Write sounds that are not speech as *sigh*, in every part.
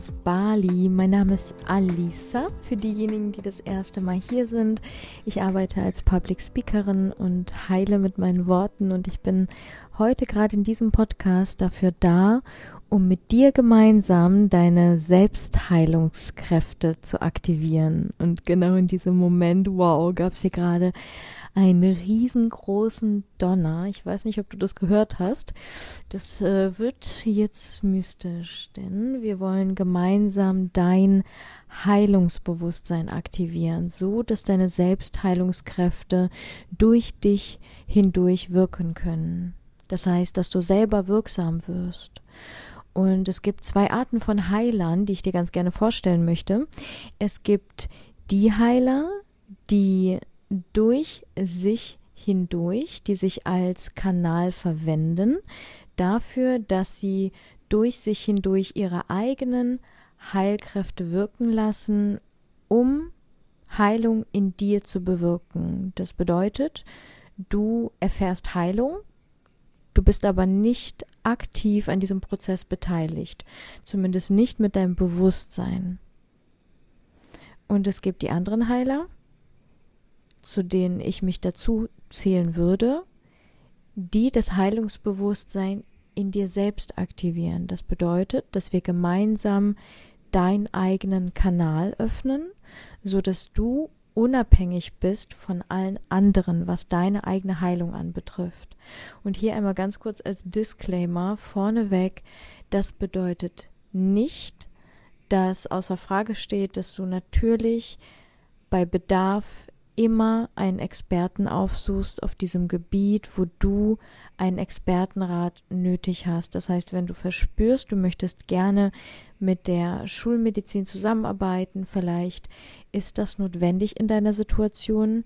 Aus Bali. Mein Name ist Alisa. Für diejenigen, die das erste Mal hier sind, ich arbeite als Public Speakerin und heile mit meinen Worten und ich bin heute gerade in diesem Podcast dafür da, um mit dir gemeinsam deine Selbstheilungskräfte zu aktivieren. Und genau in diesem Moment, wow, gab es hier gerade einen riesengroßen Donner. Ich weiß nicht, ob du das gehört hast. Das äh, wird jetzt mystisch, denn wir wollen gemeinsam dein Heilungsbewusstsein aktivieren, so dass deine Selbstheilungskräfte durch dich hindurch wirken können. Das heißt, dass du selber wirksam wirst. Und es gibt zwei Arten von Heilern, die ich dir ganz gerne vorstellen möchte. Es gibt die Heiler, die durch sich hindurch, die sich als Kanal verwenden, dafür, dass sie durch sich hindurch ihre eigenen Heilkräfte wirken lassen, um Heilung in dir zu bewirken. Das bedeutet, du erfährst Heilung, du bist aber nicht aktiv an diesem Prozess beteiligt, zumindest nicht mit deinem Bewusstsein. Und es gibt die anderen Heiler, zu denen ich mich dazu zählen würde, die das Heilungsbewusstsein in dir selbst aktivieren. Das bedeutet, dass wir gemeinsam deinen eigenen Kanal öffnen, so dass du unabhängig bist von allen anderen, was deine eigene Heilung anbetrifft. Und hier einmal ganz kurz als Disclaimer vorneweg, das bedeutet nicht, dass außer Frage steht, dass du natürlich bei Bedarf immer einen Experten aufsuchst auf diesem Gebiet, wo du einen Expertenrat nötig hast. Das heißt, wenn du verspürst, du möchtest gerne mit der Schulmedizin zusammenarbeiten, vielleicht ist das notwendig in deiner Situation,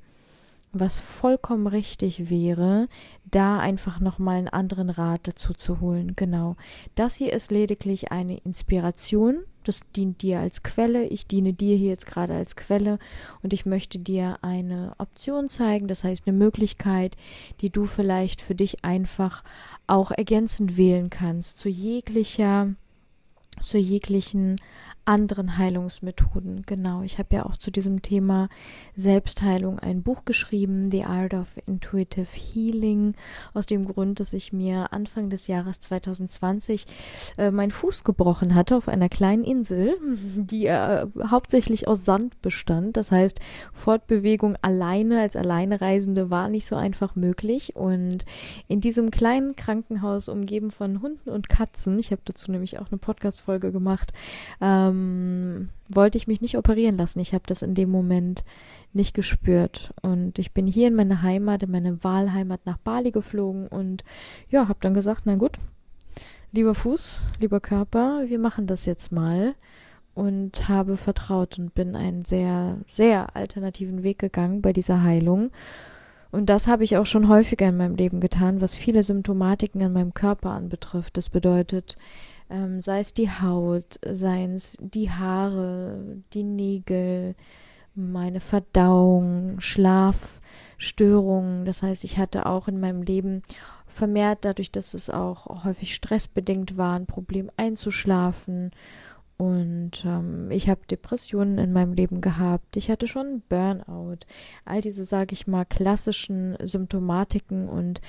was vollkommen richtig wäre, da einfach nochmal einen anderen Rat dazu zu holen. Genau. Das hier ist lediglich eine Inspiration. Das dient dir als Quelle. Ich diene dir hier jetzt gerade als Quelle und ich möchte dir eine Option zeigen, das heißt eine Möglichkeit, die du vielleicht für dich einfach auch ergänzend wählen kannst zu jeglicher zu jeglichen anderen Heilungsmethoden. Genau, ich habe ja auch zu diesem Thema Selbstheilung ein Buch geschrieben, The Art of Intuitive Healing, aus dem Grund, dass ich mir Anfang des Jahres 2020 äh, meinen Fuß gebrochen hatte auf einer kleinen Insel, *laughs* die äh, hauptsächlich aus Sand bestand. Das heißt, Fortbewegung alleine als Alleinereisende war nicht so einfach möglich. Und in diesem kleinen Krankenhaus, umgeben von Hunden und Katzen, ich habe dazu nämlich auch eine Podcast-Folge gemacht, ähm, ähm, wollte ich mich nicht operieren lassen. Ich habe das in dem Moment nicht gespürt. Und ich bin hier in meine Heimat, in meine Wahlheimat nach Bali geflogen und ja, habe dann gesagt, na gut, lieber Fuß, lieber Körper, wir machen das jetzt mal und habe vertraut und bin einen sehr, sehr alternativen Weg gegangen bei dieser Heilung. Und das habe ich auch schon häufiger in meinem Leben getan, was viele Symptomatiken an meinem Körper anbetrifft. Das bedeutet, ähm, sei es die Haut, seien es die Haare, die Nägel, meine Verdauung, Schlafstörungen. Das heißt, ich hatte auch in meinem Leben vermehrt dadurch, dass es auch häufig stressbedingt war, ein Problem einzuschlafen und ähm, ich habe Depressionen in meinem Leben gehabt. Ich hatte schon Burnout. All diese, sage ich mal, klassischen Symptomatiken. Und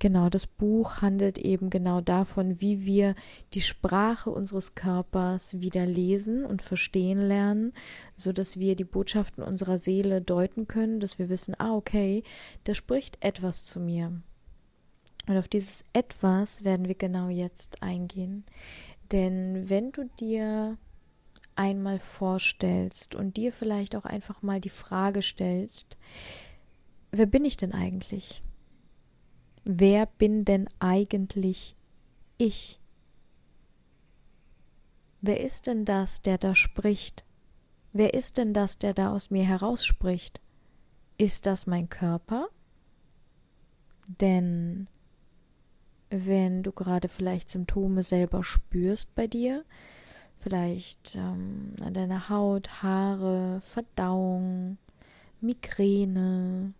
genau, das Buch handelt eben genau davon, wie wir die Sprache unseres Körpers wieder lesen und verstehen lernen, so dass wir die Botschaften unserer Seele deuten können, dass wir wissen, ah, okay, da spricht etwas zu mir. Und auf dieses etwas werden wir genau jetzt eingehen. Denn wenn du dir einmal vorstellst und dir vielleicht auch einfach mal die Frage stellst, wer bin ich denn eigentlich? Wer bin denn eigentlich ich? Wer ist denn das, der da spricht? Wer ist denn das, der da aus mir herausspricht? Ist das mein Körper? Denn wenn du gerade vielleicht Symptome selber spürst bei dir, vielleicht ähm, an deiner Haut, Haare, Verdauung, Migräne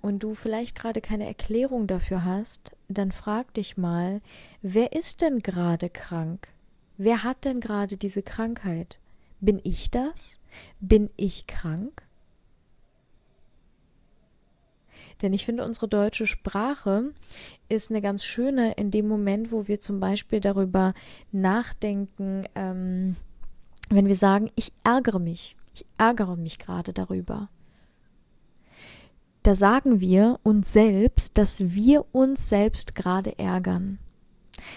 und du vielleicht gerade keine Erklärung dafür hast, dann frag dich mal, wer ist denn gerade krank? Wer hat denn gerade diese Krankheit? Bin ich das? Bin ich krank? Denn ich finde, unsere deutsche Sprache ist eine ganz schöne in dem Moment, wo wir zum Beispiel darüber nachdenken, ähm, wenn wir sagen, ich ärgere mich, ich ärgere mich gerade darüber. Da sagen wir uns selbst, dass wir uns selbst gerade ärgern.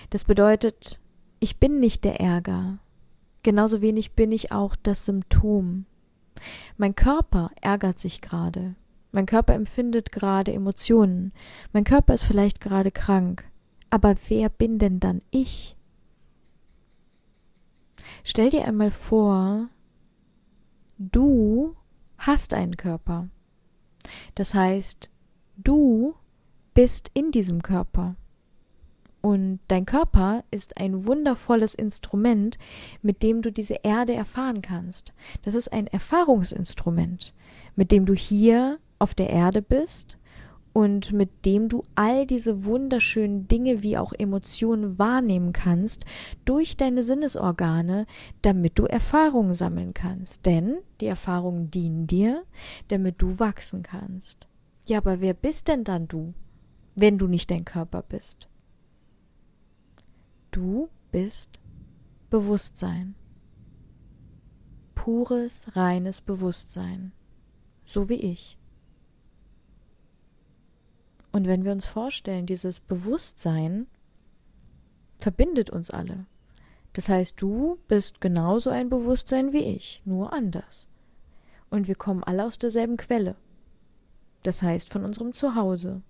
Das bedeutet, ich bin nicht der Ärger. Genauso wenig bin ich auch das Symptom. Mein Körper ärgert sich gerade. Mein Körper empfindet gerade Emotionen. Mein Körper ist vielleicht gerade krank. Aber wer bin denn dann ich? Stell dir einmal vor, du hast einen Körper. Das heißt, du bist in diesem Körper. Und dein Körper ist ein wundervolles Instrument, mit dem du diese Erde erfahren kannst. Das ist ein Erfahrungsinstrument, mit dem du hier auf der Erde bist und mit dem du all diese wunderschönen Dinge wie auch Emotionen wahrnehmen kannst durch deine Sinnesorgane, damit du Erfahrungen sammeln kannst. Denn die Erfahrungen dienen dir, damit du wachsen kannst. Ja, aber wer bist denn dann du, wenn du nicht dein Körper bist? Du bist Bewusstsein. Pures, reines Bewusstsein. So wie ich. Und wenn wir uns vorstellen, dieses Bewusstsein verbindet uns alle. Das heißt, du bist genauso ein Bewusstsein wie ich, nur anders. Und wir kommen alle aus derselben Quelle. Das heißt, von unserem Zuhause.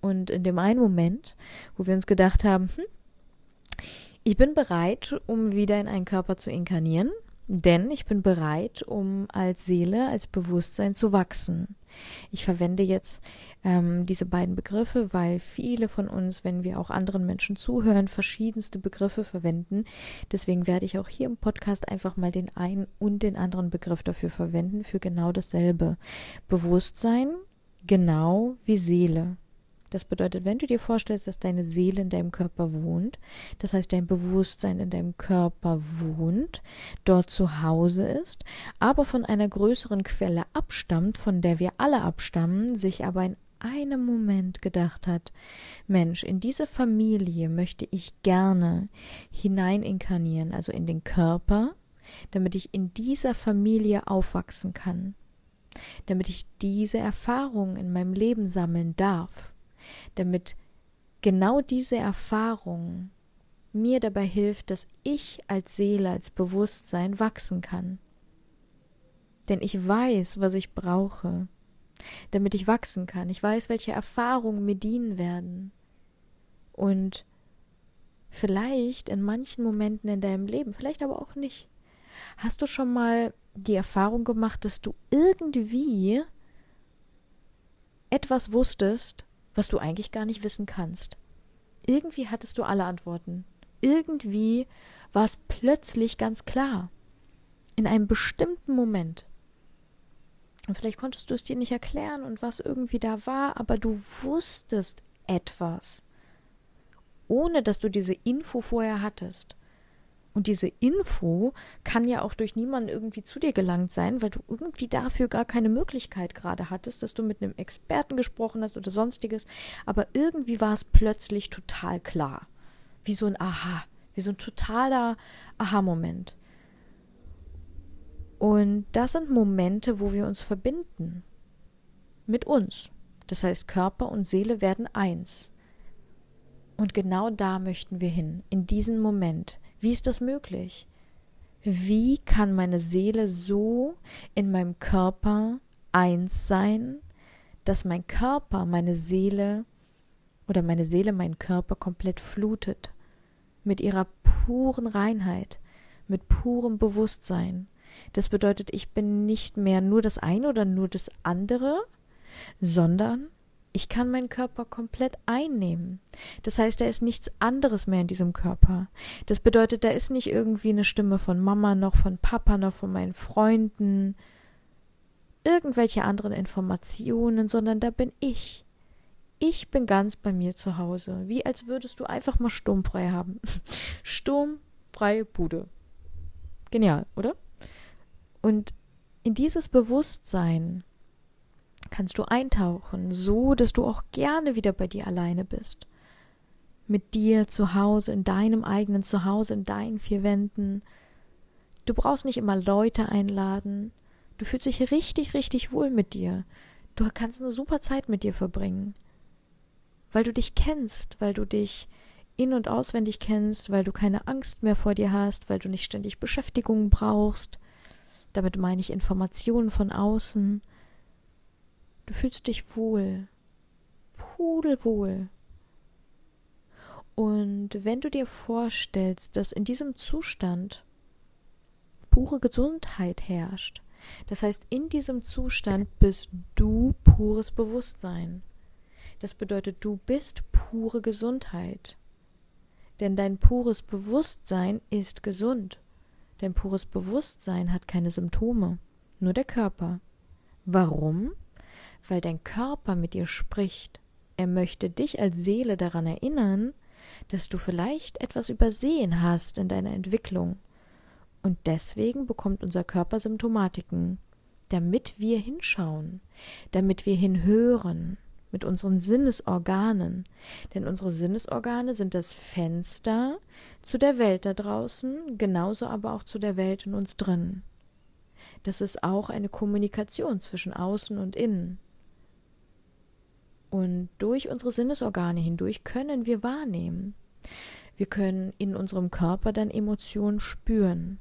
Und in dem einen Moment, wo wir uns gedacht haben, hm, ich bin bereit, um wieder in einen Körper zu inkarnieren, denn ich bin bereit, um als Seele, als Bewusstsein zu wachsen. Ich verwende jetzt ähm, diese beiden Begriffe, weil viele von uns, wenn wir auch anderen Menschen zuhören, verschiedenste Begriffe verwenden. Deswegen werde ich auch hier im Podcast einfach mal den einen und den anderen Begriff dafür verwenden, für genau dasselbe. Bewusstsein, genau wie Seele. Das bedeutet, wenn du dir vorstellst, dass deine Seele in deinem Körper wohnt, das heißt dein Bewusstsein in deinem Körper wohnt, dort zu Hause ist, aber von einer größeren Quelle abstammt, von der wir alle abstammen, sich aber in einem Moment gedacht hat, Mensch, in diese Familie möchte ich gerne hineininkarnieren, also in den Körper, damit ich in dieser Familie aufwachsen kann, damit ich diese Erfahrungen in meinem Leben sammeln darf damit genau diese Erfahrung mir dabei hilft, dass ich als Seele, als Bewusstsein wachsen kann. Denn ich weiß, was ich brauche, damit ich wachsen kann. Ich weiß, welche Erfahrungen mir dienen werden. Und vielleicht in manchen Momenten in deinem Leben, vielleicht aber auch nicht, hast du schon mal die Erfahrung gemacht, dass du irgendwie etwas wusstest, was du eigentlich gar nicht wissen kannst. Irgendwie hattest du alle Antworten. Irgendwie war es plötzlich ganz klar. In einem bestimmten Moment. Und vielleicht konntest du es dir nicht erklären und was irgendwie da war, aber du wusstest etwas, ohne dass du diese Info vorher hattest. Und diese Info kann ja auch durch niemanden irgendwie zu dir gelangt sein, weil du irgendwie dafür gar keine Möglichkeit gerade hattest, dass du mit einem Experten gesprochen hast oder sonstiges. Aber irgendwie war es plötzlich total klar. Wie so ein Aha, wie so ein totaler Aha-Moment. Und das sind Momente, wo wir uns verbinden. Mit uns. Das heißt, Körper und Seele werden eins. Und genau da möchten wir hin, in diesen Moment wie ist das möglich? Wie kann meine Seele so in meinem Körper eins sein, dass mein Körper meine Seele oder meine Seele meinen Körper komplett flutet mit ihrer puren Reinheit, mit purem Bewusstsein. Das bedeutet, ich bin nicht mehr nur das eine oder nur das andere, sondern ich kann meinen Körper komplett einnehmen. Das heißt, da ist nichts anderes mehr in diesem Körper. Das bedeutet, da ist nicht irgendwie eine Stimme von Mama, noch von Papa, noch von meinen Freunden, irgendwelche anderen Informationen, sondern da bin ich. Ich bin ganz bei mir zu Hause, wie als würdest du einfach mal sturmfrei haben. *laughs* Sturmfrei freie Bude. Genial, oder? Und in dieses Bewusstsein kannst du eintauchen, so dass du auch gerne wieder bei dir alleine bist. Mit dir zu Hause, in deinem eigenen Zuhause, in deinen vier Wänden. Du brauchst nicht immer Leute einladen. Du fühlst dich richtig, richtig wohl mit dir. Du kannst eine super Zeit mit dir verbringen. Weil du dich kennst, weil du dich in und auswendig kennst, weil du keine Angst mehr vor dir hast, weil du nicht ständig Beschäftigung brauchst. Damit meine ich Informationen von außen. Du fühlst dich wohl, pudelwohl. Und wenn du dir vorstellst, dass in diesem Zustand pure Gesundheit herrscht, das heißt, in diesem Zustand bist du pures Bewusstsein. Das bedeutet, du bist pure Gesundheit denn dein pures Bewusstsein ist gesund. Dein pures Bewusstsein hat keine Symptome, nur der Körper. Warum? Weil dein Körper mit dir spricht. Er möchte dich als Seele daran erinnern, dass du vielleicht etwas übersehen hast in deiner Entwicklung. Und deswegen bekommt unser Körper Symptomatiken, damit wir hinschauen, damit wir hinhören, mit unseren Sinnesorganen. Denn unsere Sinnesorgane sind das Fenster zu der Welt da draußen, genauso aber auch zu der Welt in uns drin. Das ist auch eine Kommunikation zwischen außen und innen. Und durch unsere Sinnesorgane hindurch können wir wahrnehmen. Wir können in unserem Körper dann Emotionen spüren.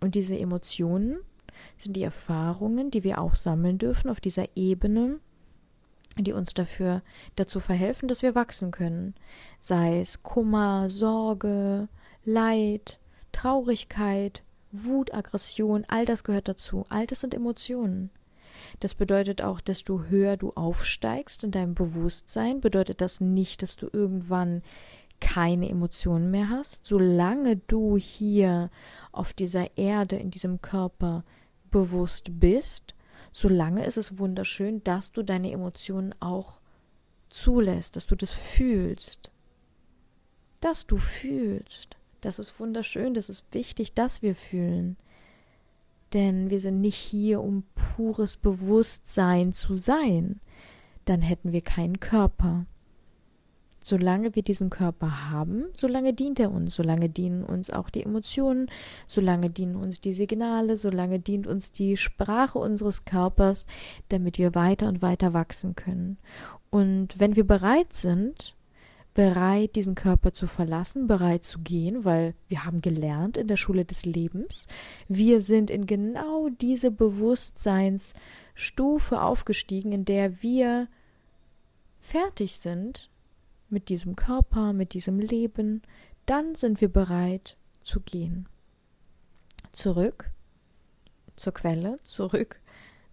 Und diese Emotionen sind die Erfahrungen, die wir auch sammeln dürfen auf dieser Ebene die uns dafür dazu verhelfen, dass wir wachsen können. Sei es Kummer, Sorge, Leid, Traurigkeit, Wut, Aggression, all das gehört dazu. All das sind Emotionen. Das bedeutet auch, du höher du aufsteigst in deinem Bewusstsein, bedeutet das nicht, dass du irgendwann keine Emotionen mehr hast. Solange du hier auf dieser Erde, in diesem Körper bewusst bist, solange ist es wunderschön, dass du deine Emotionen auch zulässt, dass du das fühlst. Dass du fühlst. Das ist wunderschön, das ist wichtig, dass wir fühlen. Denn wir sind nicht hier, um pures Bewusstsein zu sein. Dann hätten wir keinen Körper. Solange wir diesen Körper haben, solange dient er uns, solange dienen uns auch die Emotionen, solange dienen uns die Signale, solange dient uns die Sprache unseres Körpers, damit wir weiter und weiter wachsen können. Und wenn wir bereit sind, bereit, diesen Körper zu verlassen, bereit zu gehen, weil wir haben gelernt in der Schule des Lebens, wir sind in genau diese Bewusstseinsstufe aufgestiegen, in der wir fertig sind mit diesem Körper, mit diesem Leben, dann sind wir bereit zu gehen. Zurück zur Quelle, zurück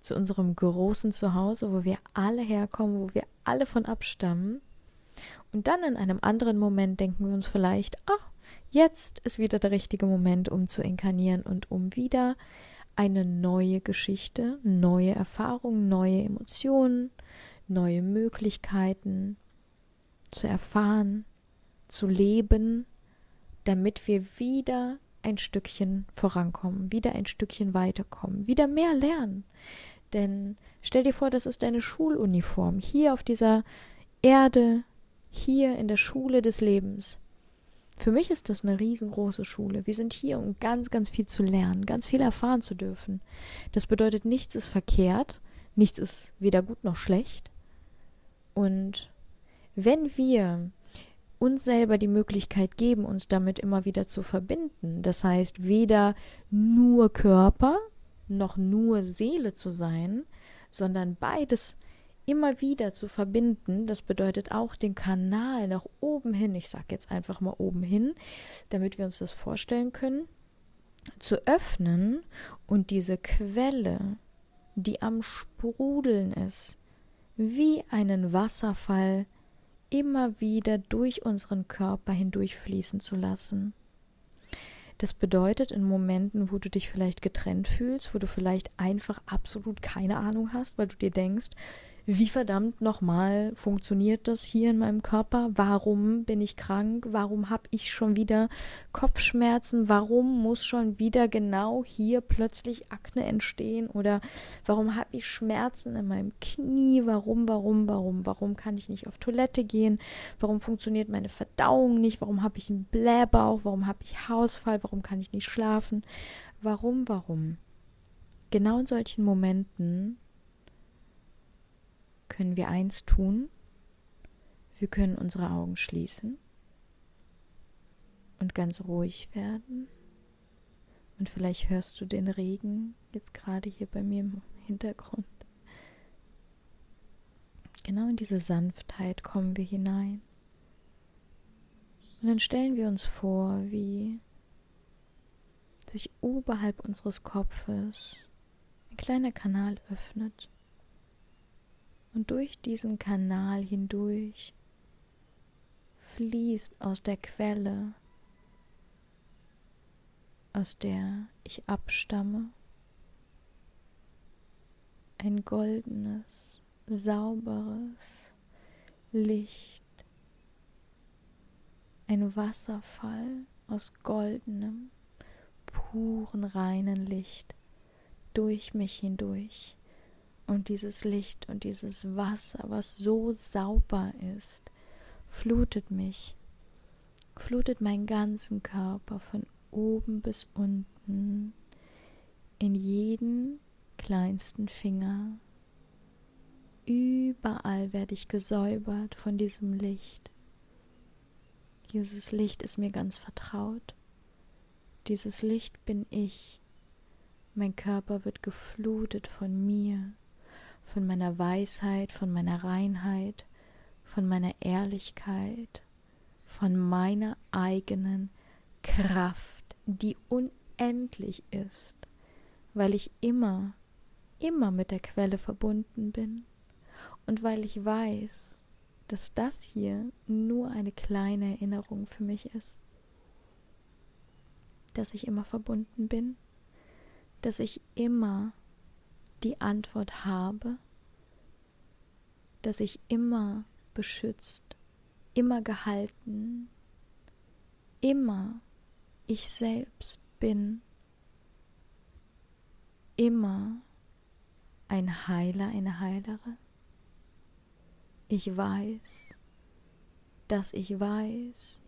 zu unserem großen Zuhause, wo wir alle herkommen, wo wir alle von abstammen. Und dann in einem anderen Moment denken wir uns vielleicht, ah, jetzt ist wieder der richtige Moment, um zu inkarnieren und um wieder eine neue Geschichte, neue Erfahrungen, neue Emotionen, neue Möglichkeiten, zu erfahren, zu leben, damit wir wieder ein Stückchen vorankommen, wieder ein Stückchen weiterkommen, wieder mehr lernen. Denn stell dir vor, das ist deine Schuluniform hier auf dieser Erde, hier in der Schule des Lebens. Für mich ist das eine riesengroße Schule. Wir sind hier, um ganz, ganz viel zu lernen, ganz viel erfahren zu dürfen. Das bedeutet, nichts ist verkehrt, nichts ist weder gut noch schlecht. Und wenn wir uns selber die Möglichkeit geben, uns damit immer wieder zu verbinden, das heißt weder nur Körper noch nur Seele zu sein, sondern beides immer wieder zu verbinden, das bedeutet auch den Kanal nach oben hin, ich sage jetzt einfach mal oben hin, damit wir uns das vorstellen können, zu öffnen und diese Quelle, die am Sprudeln ist, wie einen Wasserfall immer wieder durch unseren Körper hindurchfließen zu lassen. Das bedeutet, in Momenten, wo du dich vielleicht getrennt fühlst, wo du vielleicht einfach absolut keine Ahnung hast, weil du dir denkst, wie verdammt nochmal funktioniert das hier in meinem Körper? Warum bin ich krank? Warum habe ich schon wieder Kopfschmerzen? Warum muss schon wieder genau hier plötzlich Akne entstehen? Oder warum habe ich Schmerzen in meinem Knie? Warum, warum, warum? Warum kann ich nicht auf Toilette gehen? Warum funktioniert meine Verdauung nicht? Warum habe ich einen Blähbauch? Warum habe ich Hausfall? Warum kann ich nicht schlafen? Warum, warum? Genau in solchen Momenten können wir eins tun. Wir können unsere Augen schließen und ganz ruhig werden. Und vielleicht hörst du den Regen jetzt gerade hier bei mir im Hintergrund. Genau in diese Sanftheit kommen wir hinein. Und dann stellen wir uns vor, wie sich oberhalb unseres Kopfes ein kleiner Kanal öffnet und durch diesen Kanal hindurch fließt aus der Quelle, aus der ich abstamme, ein goldenes, sauberes Licht, ein Wasserfall aus goldenem, puren, reinen Licht durch mich hindurch. Und dieses Licht und dieses Wasser, was so sauber ist, flutet mich, flutet meinen ganzen Körper von oben bis unten, in jeden kleinsten Finger. Überall werde ich gesäubert von diesem Licht. Dieses Licht ist mir ganz vertraut. Dieses Licht bin ich. Mein Körper wird geflutet von mir von meiner Weisheit, von meiner Reinheit, von meiner Ehrlichkeit, von meiner eigenen Kraft, die unendlich ist, weil ich immer, immer mit der Quelle verbunden bin und weil ich weiß, dass das hier nur eine kleine Erinnerung für mich ist, dass ich immer verbunden bin, dass ich immer die Antwort habe, dass ich immer beschützt, immer gehalten, immer ich selbst bin, immer ein Heiler, eine Heilere. Ich weiß, dass ich weiß,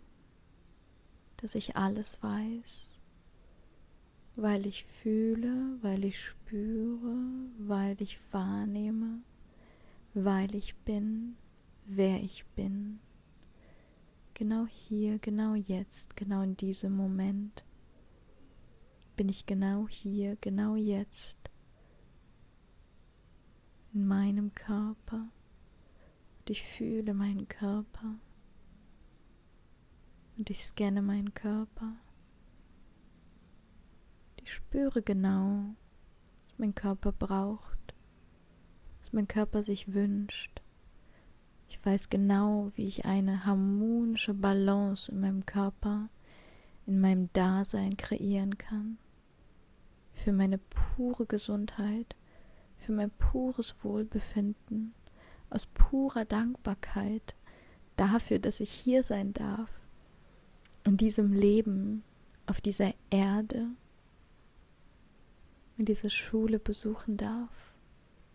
dass ich alles weiß weil ich fühle, weil ich spüre, weil ich wahrnehme, weil ich bin, wer ich bin. Genau hier, genau jetzt, genau in diesem Moment bin ich genau hier, genau jetzt in meinem Körper und ich fühle meinen Körper und ich scanne meinen Körper. Ich spüre genau, was mein Körper braucht, was mein Körper sich wünscht. Ich weiß genau, wie ich eine harmonische Balance in meinem Körper, in meinem Dasein kreieren kann. Für meine pure Gesundheit, für mein pures Wohlbefinden, aus purer Dankbarkeit dafür, dass ich hier sein darf, in diesem Leben, auf dieser Erde und diese Schule besuchen darf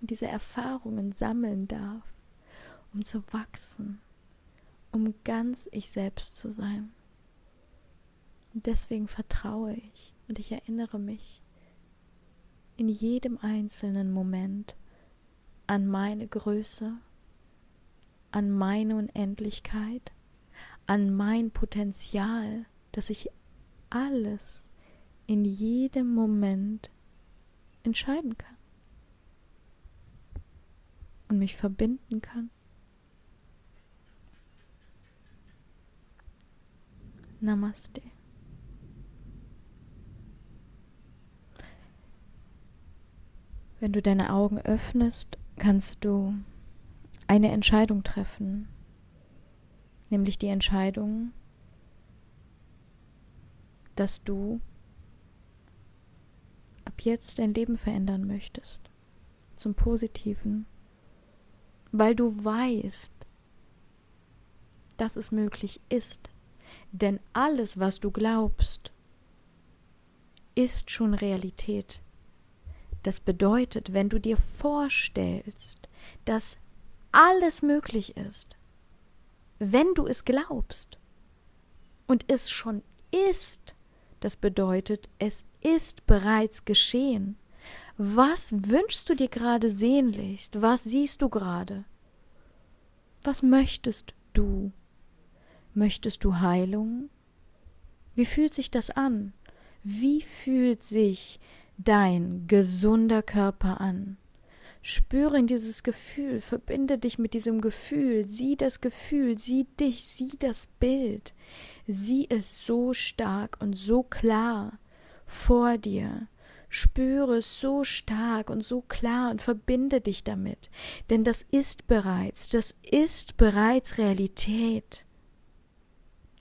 und diese Erfahrungen sammeln darf, um zu wachsen, um ganz ich selbst zu sein. Und deswegen vertraue ich und ich erinnere mich in jedem einzelnen Moment an meine Größe, an meine Unendlichkeit, an mein Potenzial, dass ich alles in jedem Moment entscheiden kann und mich verbinden kann. Namaste. Wenn du deine Augen öffnest, kannst du eine Entscheidung treffen, nämlich die Entscheidung, dass du ab jetzt dein Leben verändern möchtest, zum Positiven, weil du weißt, dass es möglich ist. Denn alles, was du glaubst, ist schon Realität. Das bedeutet, wenn du dir vorstellst, dass alles möglich ist, wenn du es glaubst und es schon ist, das bedeutet, es ist bereits geschehen. Was wünschst du dir gerade sehnlichst? Was siehst du gerade? Was möchtest du? Möchtest du Heilung? Wie fühlt sich das an? Wie fühlt sich dein gesunder Körper an? Spüre in dieses Gefühl, verbinde dich mit diesem Gefühl, sieh das Gefühl, sieh dich, sieh das Bild, sieh es so stark und so klar vor dir. Spüre es so stark und so klar und verbinde dich damit, denn das ist bereits, das ist bereits Realität.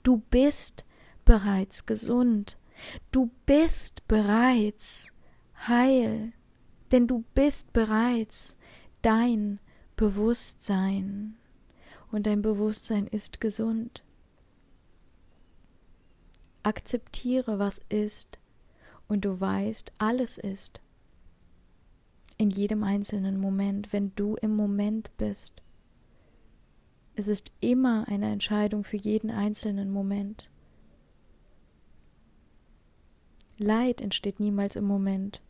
Du bist bereits gesund, du bist bereits heil denn du bist bereits dein Bewusstsein und dein Bewusstsein ist gesund. Akzeptiere, was ist, und du weißt, alles ist. In jedem einzelnen Moment, wenn du im Moment bist. Es ist immer eine Entscheidung für jeden einzelnen Moment. Leid entsteht niemals im Moment.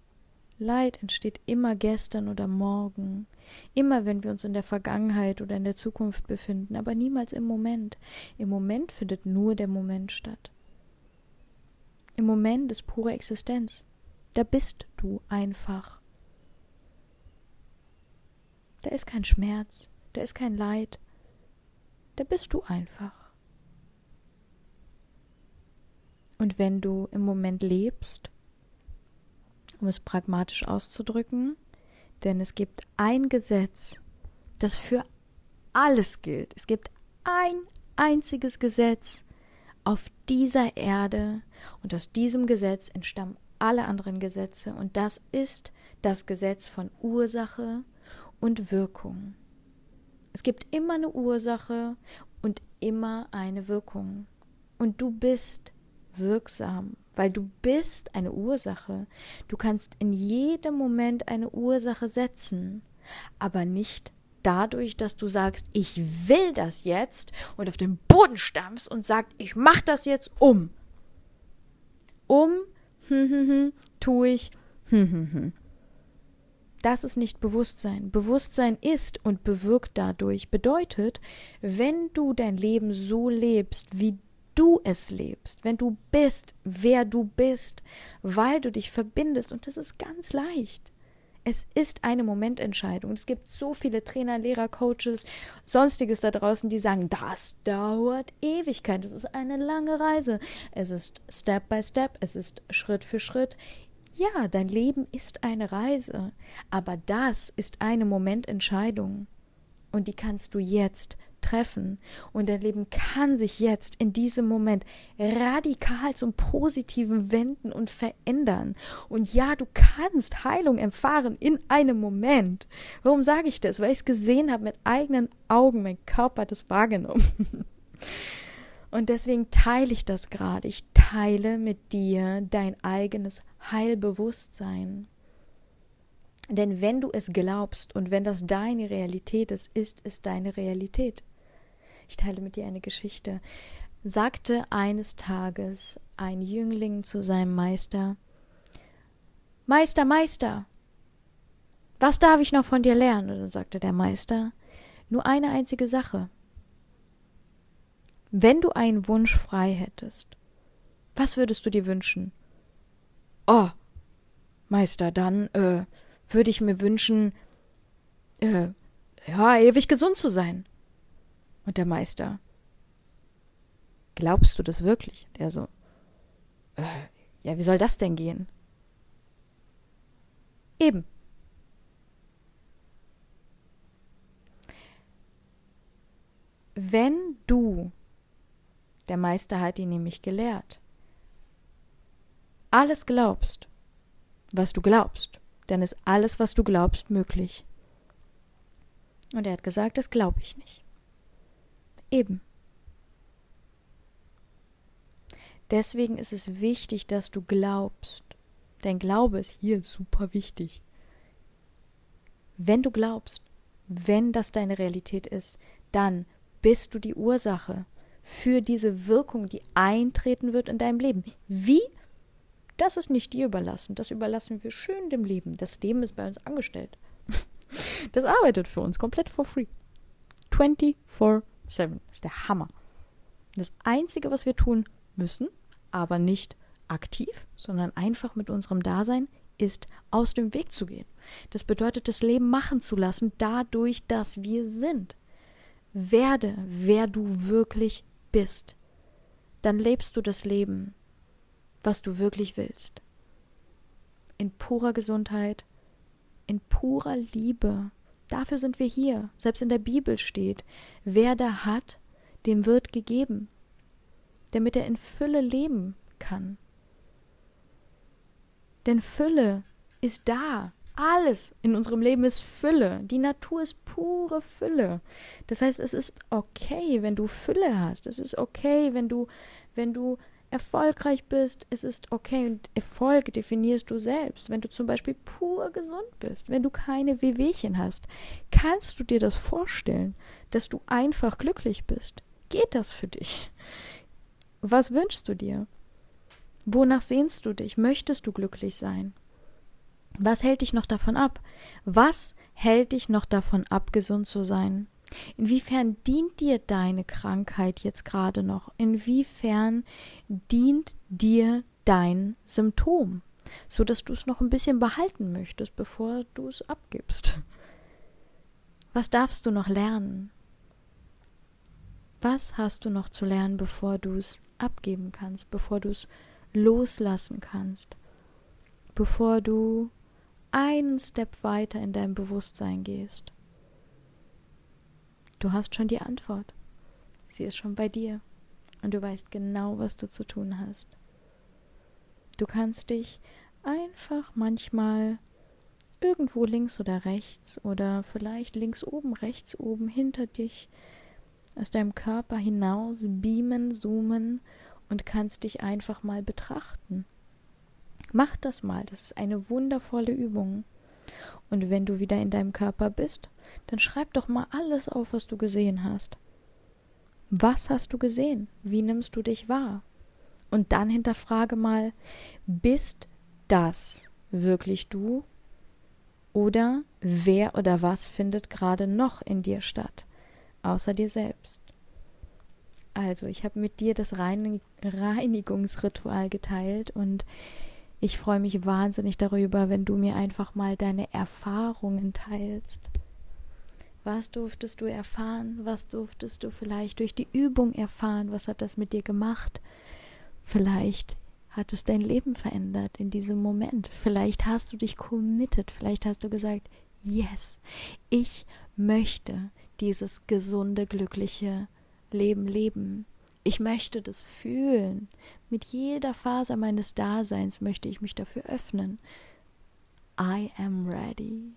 Leid entsteht immer gestern oder morgen, immer wenn wir uns in der Vergangenheit oder in der Zukunft befinden, aber niemals im Moment. Im Moment findet nur der Moment statt. Im Moment ist pure Existenz. Da bist du einfach. Da ist kein Schmerz, da ist kein Leid. Da bist du einfach. Und wenn du im Moment lebst, um es pragmatisch auszudrücken, denn es gibt ein Gesetz, das für alles gilt. Es gibt ein einziges Gesetz auf dieser Erde und aus diesem Gesetz entstammen alle anderen Gesetze und das ist das Gesetz von Ursache und Wirkung. Es gibt immer eine Ursache und immer eine Wirkung. Und du bist wirksam weil du bist eine Ursache. Du kannst in jedem Moment eine Ursache setzen, aber nicht dadurch, dass du sagst, ich will das jetzt und auf den Boden stampfst und sagst, ich mach das jetzt um. Um, hm, hm, hm, tue ich, hm, hm, hm. Das ist nicht Bewusstsein. Bewusstsein ist und bewirkt dadurch. Bedeutet, wenn du dein Leben so lebst, wie du es lebst, wenn du bist, wer du bist, weil du dich verbindest. Und das ist ganz leicht. Es ist eine Momententscheidung. Es gibt so viele Trainer, Lehrer, Coaches, sonstiges da draußen, die sagen, das dauert Ewigkeit. Es ist eine lange Reise. Es ist Step by Step. Es ist Schritt für Schritt. Ja, dein Leben ist eine Reise. Aber das ist eine Momententscheidung. Und die kannst du jetzt treffen. Und dein Leben kann sich jetzt in diesem Moment radikal zum Positiven wenden und verändern. Und ja, du kannst Heilung erfahren in einem Moment. Warum sage ich das? Weil ich es gesehen habe mit eigenen Augen. Mein Körper hat es wahrgenommen. *laughs* Und deswegen teile ich das gerade. Ich teile mit dir dein eigenes Heilbewusstsein. Denn wenn du es glaubst und wenn das deine Realität ist, ist es deine Realität ich teile mit dir eine Geschichte, sagte eines Tages ein Jüngling zu seinem Meister Meister, Meister, was darf ich noch von dir lernen? Sagte der Meister Nur eine einzige Sache. Wenn du einen Wunsch frei hättest, was würdest du dir wünschen? Oh, Meister, dann äh, würde ich mir wünschen, äh, ja, ewig gesund zu sein. Und der Meister, glaubst du das wirklich? Der so, äh, ja, wie soll das denn gehen? Eben. Wenn du, der Meister hat ihn nämlich gelehrt, alles glaubst, was du glaubst, dann ist alles, was du glaubst, möglich. Und er hat gesagt, das glaube ich nicht. Eben. Deswegen ist es wichtig, dass du glaubst. Dein Glaube ist hier super wichtig. Wenn du glaubst, wenn das deine Realität ist, dann bist du die Ursache für diese Wirkung, die eintreten wird in deinem Leben. Wie? Das ist nicht dir überlassen. Das überlassen wir schön dem Leben. Das Leben ist bei uns angestellt. *laughs* Das arbeitet für uns komplett for free. 24-7. Das ist der Hammer. Das Einzige, was wir tun müssen, aber nicht aktiv, sondern einfach mit unserem Dasein, ist aus dem Weg zu gehen. Das bedeutet, das Leben machen zu lassen, dadurch, dass wir sind. Werde, wer du wirklich bist. Dann lebst du das Leben, was du wirklich willst. In purer Gesundheit, in purer Liebe. Dafür sind wir hier. Selbst in der Bibel steht, wer da hat, dem wird gegeben, damit er in Fülle leben kann. Denn Fülle ist da. Alles in unserem Leben ist Fülle. Die Natur ist pure Fülle. Das heißt, es ist okay, wenn du Fülle hast. Es ist okay, wenn du, wenn du erfolgreich bist. Es ist okay. Und Erfolg definierst du selbst. Wenn du zum Beispiel pur gesund bist, wenn du keine Wehwehchen hast, kannst du dir das vorstellen, dass du einfach glücklich bist. Geht das für dich? Was wünschst du dir? Wonach sehnst du dich? Möchtest du glücklich sein? Was hält dich noch davon ab? Was hält dich noch davon ab, gesund zu sein? Inwiefern dient dir deine Krankheit jetzt gerade noch? Inwiefern dient dir dein Symptom, so dass du es noch ein bisschen behalten möchtest, bevor du es abgibst? Was darfst du noch lernen? Was hast du noch zu lernen, bevor du es abgeben kannst, bevor du es loslassen kannst, bevor du einen Step weiter in dein Bewusstsein gehst. Du hast schon die Antwort. Sie ist schon bei dir und du weißt genau, was du zu tun hast. Du kannst dich einfach manchmal irgendwo links oder rechts oder vielleicht links oben, rechts oben hinter dich aus deinem Körper hinaus beamen, zoomen und kannst dich einfach mal betrachten. Mach das mal, das ist eine wundervolle Übung. Und wenn du wieder in deinem Körper bist, dann schreib doch mal alles auf, was du gesehen hast. Was hast du gesehen? Wie nimmst du dich wahr? Und dann hinterfrage mal, bist das wirklich du? Oder wer oder was findet gerade noch in dir statt, außer dir selbst? Also, ich habe mit dir das Reinigungsritual geteilt und ich freue mich wahnsinnig darüber, wenn du mir einfach mal deine Erfahrungen teilst. Was durftest du erfahren? Was durftest du vielleicht durch die Übung erfahren? Was hat das mit dir gemacht? Vielleicht hat es dein Leben verändert in diesem Moment. Vielleicht hast du dich committed. Vielleicht hast du gesagt, yes, ich möchte dieses gesunde, glückliche Leben leben. Ich möchte das fühlen. Mit jeder Faser meines Daseins möchte ich mich dafür öffnen. I am ready.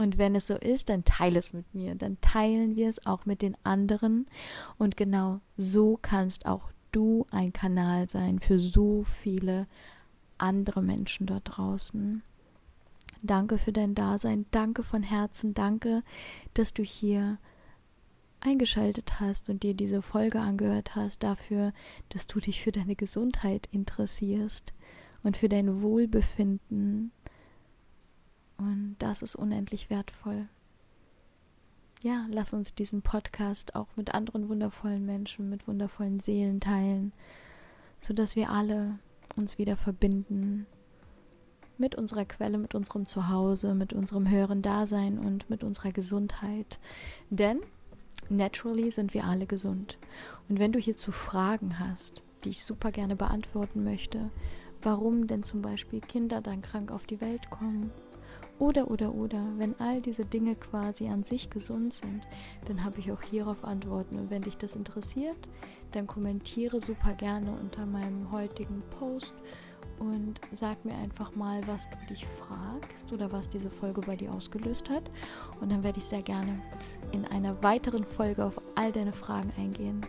Und wenn es so ist, dann teile es mit mir, dann teilen wir es auch mit den anderen. Und genau so kannst auch du ein Kanal sein für so viele andere Menschen dort draußen. Danke für dein Dasein, danke von Herzen, danke, dass du hier eingeschaltet hast und dir diese Folge angehört hast, dafür, dass du dich für deine Gesundheit interessierst und für dein Wohlbefinden. Und das ist unendlich wertvoll. Ja, lass uns diesen Podcast auch mit anderen wundervollen Menschen, mit wundervollen Seelen teilen, sodass wir alle uns wieder verbinden mit unserer Quelle, mit unserem Zuhause, mit unserem höheren Dasein und mit unserer Gesundheit. Denn naturally sind wir alle gesund. Und wenn du hierzu Fragen hast, die ich super gerne beantworten möchte, warum denn zum Beispiel Kinder dann krank auf die Welt kommen, oder, oder, oder, wenn all diese Dinge quasi an sich gesund sind, dann habe ich auch hierauf Antworten. Und wenn dich das interessiert, dann kommentiere super gerne unter meinem heutigen Post und sag mir einfach mal, was du dich fragst oder was diese Folge bei dir ausgelöst hat. Und dann werde ich sehr gerne in einer weiteren Folge auf all deine Fragen eingehen.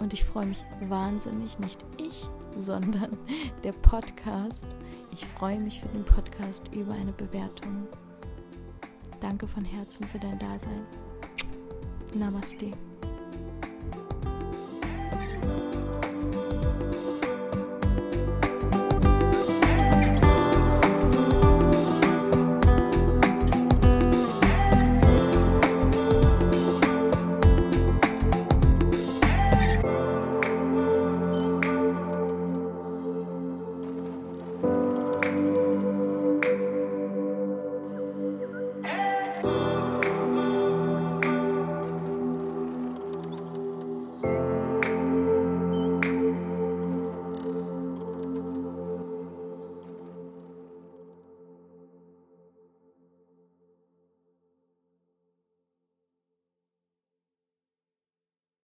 Und ich freue mich wahnsinnig, nicht ich, sondern *laughs* der Podcast. Ich freue mich für den Podcast über eine Bewertung. Danke von Herzen für dein Dasein. Namaste.